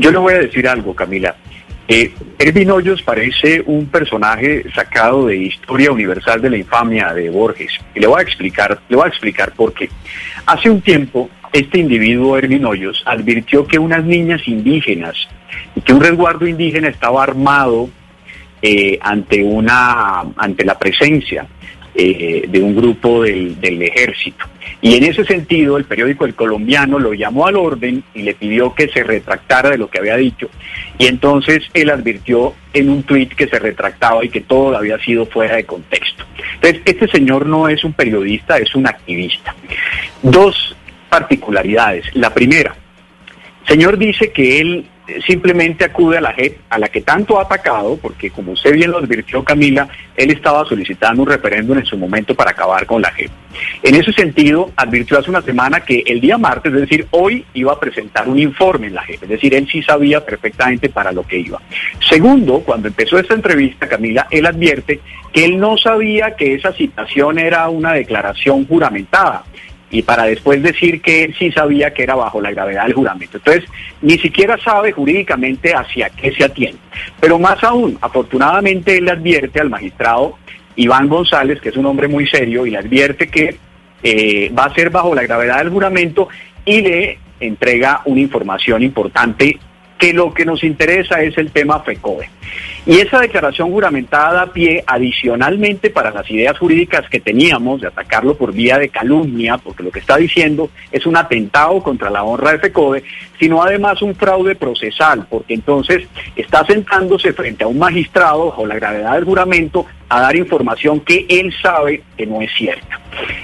Yo le voy a decir algo, Camila. Eh, Ervin Hoyos parece un personaje sacado de Historia Universal de la Infamia de Borges. Y le voy a explicar, le voy a explicar por qué. Hace un tiempo, este individuo, Ervin Hoyos, advirtió que unas niñas indígenas y que un resguardo indígena estaba armado eh, ante una ante la presencia eh, de un grupo del, ejército. Y en ese sentido, el periódico El Colombiano lo llamó al orden y le pidió que se retractara de lo que había dicho. Y entonces él advirtió en un tuit que se retractaba y que todo había sido fuera de contexto. Entonces, este señor no es un periodista, es un activista. Dos particularidades. La primera, el señor dice que él simplemente acude a la JEP, a la que tanto ha atacado, porque como usted bien lo advirtió Camila, él estaba solicitando un referéndum en su momento para acabar con la JEP. En ese sentido, advirtió hace una semana que el día martes, es decir, hoy iba a presentar un informe en la JEP, es decir, él sí sabía perfectamente para lo que iba. Segundo, cuando empezó esta entrevista, Camila, él advierte que él no sabía que esa citación era una declaración juramentada y para después decir que él sí sabía que era bajo la gravedad del juramento. Entonces, ni siquiera sabe jurídicamente hacia qué se atiende. Pero más aún, afortunadamente él le advierte al magistrado Iván González, que es un hombre muy serio, y le advierte que eh, va a ser bajo la gravedad del juramento y le entrega una información importante que lo que nos interesa es el tema FECODE. Y esa declaración juramentada da pie adicionalmente para las ideas jurídicas que teníamos de atacarlo por vía de calumnia, porque lo que está diciendo es un atentado contra la honra de FECODE, sino además un fraude procesal, porque entonces está sentándose frente a un magistrado bajo la gravedad del juramento a dar información que él sabe que no es cierta.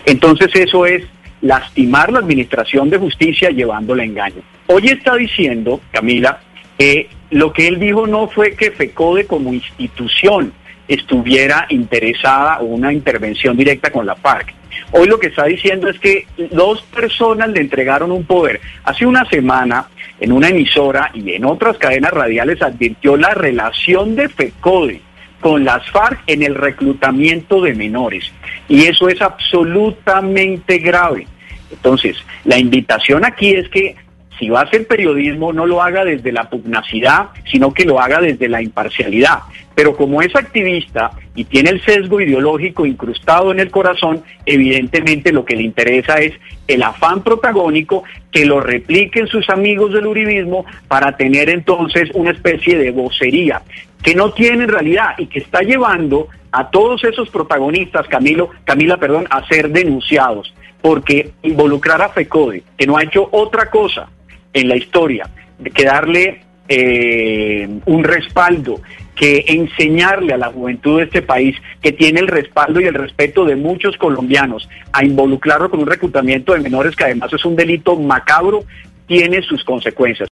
Entonces eso es lastimar la administración de justicia llevándola a engaño. Hoy está diciendo, Camila, que lo que él dijo no fue que FECODE como institución estuviera interesada o una intervención directa con la FARC. Hoy lo que está diciendo es que dos personas le entregaron un poder. Hace una semana, en una emisora y en otras cadenas radiales, advirtió la relación de FECODE con las FARC en el reclutamiento de menores. Y eso es absolutamente grave. Entonces, la invitación aquí es que si va a hacer periodismo, no lo haga desde la pugnacidad, sino que lo haga desde la imparcialidad. Pero como es activista y tiene el sesgo ideológico incrustado en el corazón, evidentemente lo que le interesa es el afán protagónico que lo repliquen sus amigos del uribismo para tener entonces una especie de vocería que no tiene en realidad y que está llevando a todos esos protagonistas, Camilo, Camila, perdón, a ser denunciados porque involucrar a FECODE, que no ha hecho otra cosa en la historia, que darle eh, un respaldo, que enseñarle a la juventud de este país que tiene el respaldo y el respeto de muchos colombianos a involucrarlo con un reclutamiento de menores que además es un delito macabro, tiene sus consecuencias.